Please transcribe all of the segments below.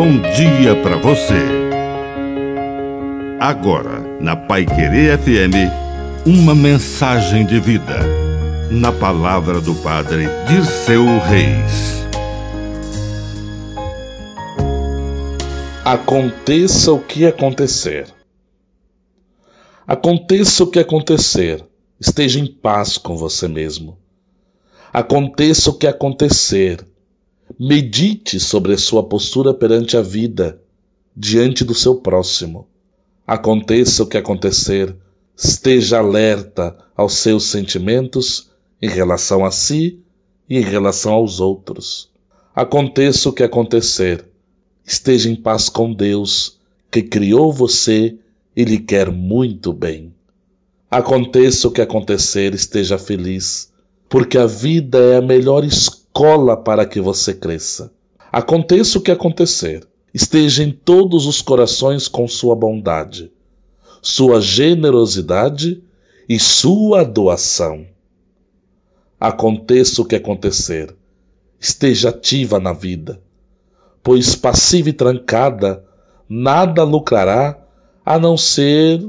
bom dia para você. Agora, na Pai Querer FM, uma mensagem de vida. Na palavra do Padre de seu Reis. Aconteça o que acontecer. Aconteça o que acontecer, esteja em paz com você mesmo. Aconteça o que acontecer, Medite sobre sua postura perante a vida, diante do seu próximo. Aconteça o que acontecer, esteja alerta aos seus sentimentos em relação a si e em relação aos outros. Aconteça o que acontecer, esteja em paz com Deus, que criou você e lhe quer muito bem. Aconteça o que acontecer, esteja feliz, porque a vida é a melhor escolha escola para que você cresça. Aconteça o que acontecer, esteja em todos os corações com sua bondade, sua generosidade e sua doação. Aconteça o que acontecer, esteja ativa na vida, pois passiva e trancada nada lucrará a não ser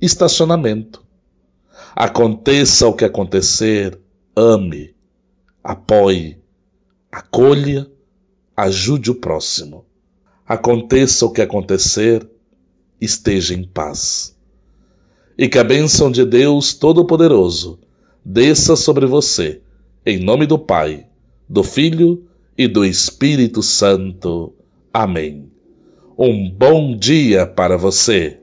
estacionamento. Aconteça o que acontecer, ame apoie, acolha, ajude o próximo. Aconteça o que acontecer, esteja em paz. E que a bênção de Deus Todo-Poderoso desça sobre você, em nome do Pai, do Filho e do Espírito Santo. Amém. Um bom dia para você.